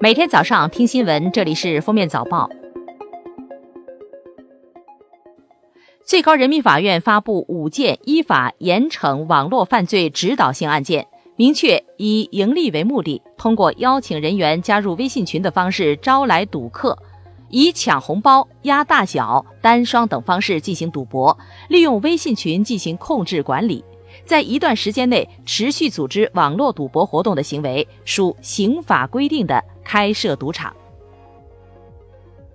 每天早上听新闻，这里是封面早报。最高人民法院发布五件依法严惩网络犯罪指导性案件，明确以盈利为目的，通过邀请人员加入微信群的方式招来赌客，以抢红包、压大小、单双等方式进行赌博，利用微信群进行控制管理。在一段时间内持续组织网络赌博活动的行为，属刑法规定的开设赌场。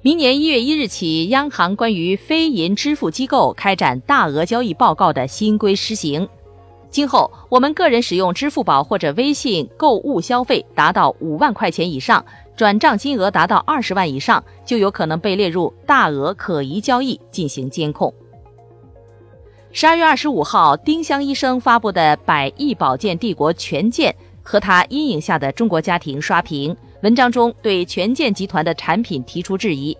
明年一月一日起，央行关于非银支付机构开展大额交易报告的新规施行。今后，我们个人使用支付宝或者微信购物消费达到五万块钱以上，转账金额达到二十万以上，就有可能被列入大额可疑交易进行监控。十二月二十五号，丁香医生发布的《百亿保健帝国权健和他阴影下的中国家庭》刷屏，文章中对权健集团的产品提出质疑。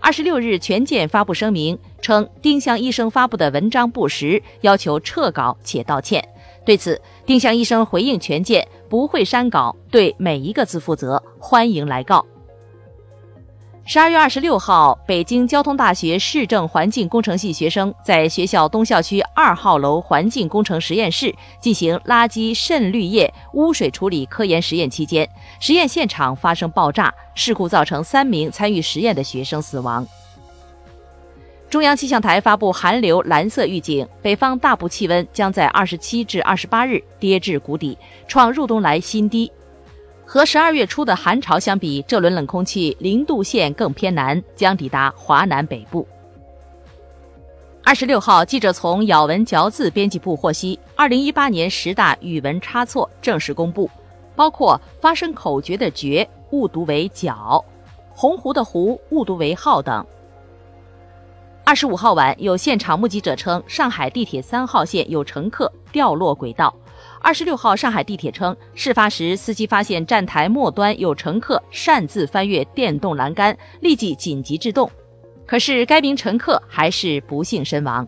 二十六日，权健发布声明称，丁香医生发布的文章不实，要求撤稿且道歉。对此，丁香医生回应权健不会删稿，对每一个字负责，欢迎来告。十二月二十六号，北京交通大学市政环境工程系学生在学校东校区二号楼环境工程实验室进行垃圾渗滤液污水处理科研实验期间，实验现场发生爆炸事故，造成三名参与实验的学生死亡。中央气象台发布寒流蓝色预警，北方大部气温将在二十七至二十八日跌至谷底，创入冬来新低。和十二月初的寒潮相比，这轮冷空气零度线更偏南，将抵达华南北部。二十六号，记者从咬文嚼字编辑部获悉，二零一八年十大语文差错正式公布，包括发声口诀的“诀”误读为“角”，洪湖的“湖”误读为“号”等。二十五号晚，有现场目击者称，上海地铁三号线有乘客掉落轨道。二十六号，上海地铁称，事发时司机发现站台末端有乘客擅自翻越电动栏杆，立即紧急制动，可是该名乘客还是不幸身亡。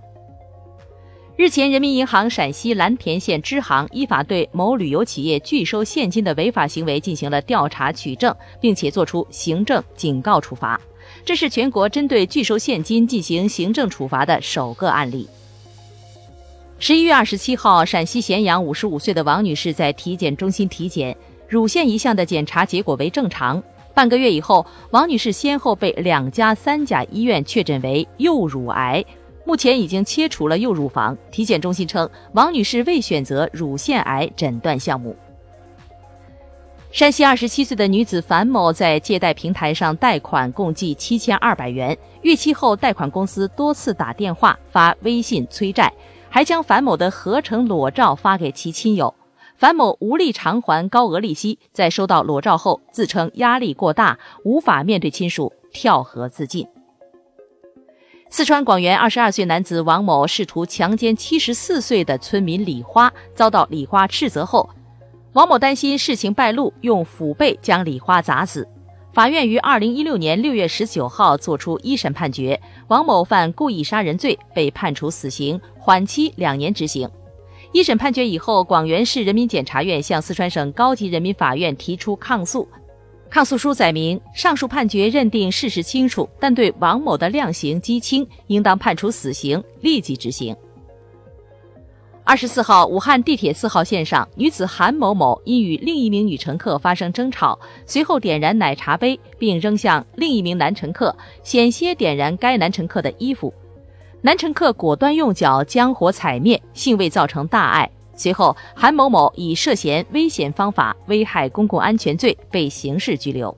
日前，人民银行陕西蓝田县支行依法对某旅游企业拒收现金的违法行为进行了调查取证，并且作出行政警告处罚。这是全国针对拒收现金进行行政处罚的首个案例。十一月二十七号，陕西咸阳五十五岁的王女士在体检中心体检，乳腺一项的检查结果为正常。半个月以后，王女士先后被两家三甲医院确诊为右乳癌，目前已经切除了右乳房。体检中心称，王女士未选择乳腺癌诊断项目。山西二十七岁的女子樊某在借贷平台上贷款共计七千二百元，逾期后，贷款公司多次打电话发微信催债。还将樊某的合成裸照发给其亲友，樊某无力偿还高额利息，在收到裸照后，自称压力过大，无法面对亲属，跳河自尽。四川广元二十二岁男子王某试图强奸七十四岁的村民李花，遭到李花斥责后，王某担心事情败露，用斧背将李花砸死。法院于二零一六年六月十九号作出一审判决，王某犯故意杀人罪，被判处死刑，缓期两年执行。一审判决以后，广元市人民检察院向四川省高级人民法院提出抗诉。抗诉书载明，上述判决认定事实清楚，但对王某的量刑畸轻，应当判处死刑，立即执行。二十四号，武汉地铁四号线上，女子韩某某因与另一名女乘客发生争吵，随后点燃奶茶杯，并扔向另一名男乘客，险些点燃该男乘客的衣服。男乘客果断用脚将火踩灭，幸未造成大碍。随后，韩某某以涉嫌危险方法危害公共安全罪被刑事拘留。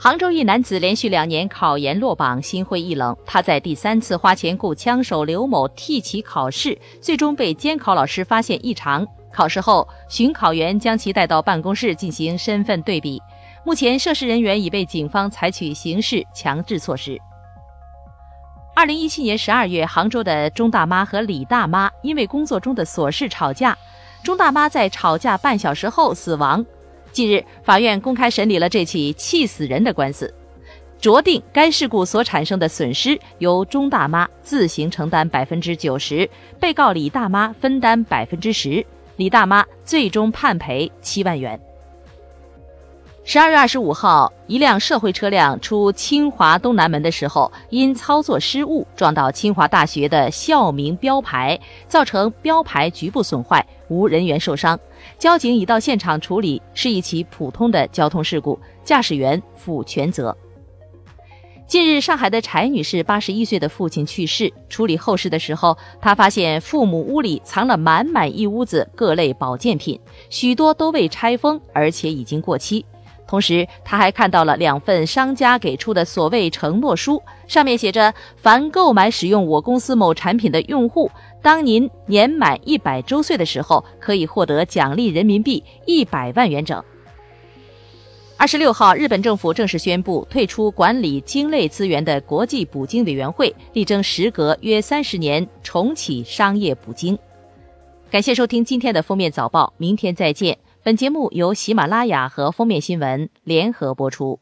杭州一男子连续两年考研落榜，心灰意冷。他在第三次花钱雇枪手刘某替其考试，最终被监考老师发现异常。考试后，巡考员将其带到办公室进行身份对比。目前，涉事人员已被警方采取刑事强制措施。二零一七年十二月，杭州的钟大妈和李大妈因为工作中的琐事吵架，钟大妈在吵架半小时后死亡。近日，法院公开审理了这起气死人的官司，酌定该事故所产生的损失由钟大妈自行承担百分之九十，被告李大妈分担百分之十，李大妈最终判赔七万元。十二月二十五号，一辆社会车辆出清华东南门的时候，因操作失误撞到清华大学的校名标牌，造成标牌局部损坏，无人员受伤。交警已到现场处理，是一起普通的交通事故，驾驶员负全责。近日，上海的柴女士八十一岁的父亲去世，处理后事的时候，她发现父母屋里藏了满满一屋子各类保健品，许多都未拆封，而且已经过期。同时，他还看到了两份商家给出的所谓承诺书，上面写着：凡购买使用我公司某产品的用户，当您年满一百周岁的时候，可以获得奖励人民币一百万元整。二十六号，日本政府正式宣布退出管理鲸类资源的国际捕鲸委员会，力争时隔约三十年重启商业捕鲸。感谢收听今天的封面早报，明天再见。本节目由喜马拉雅和封面新闻联合播出。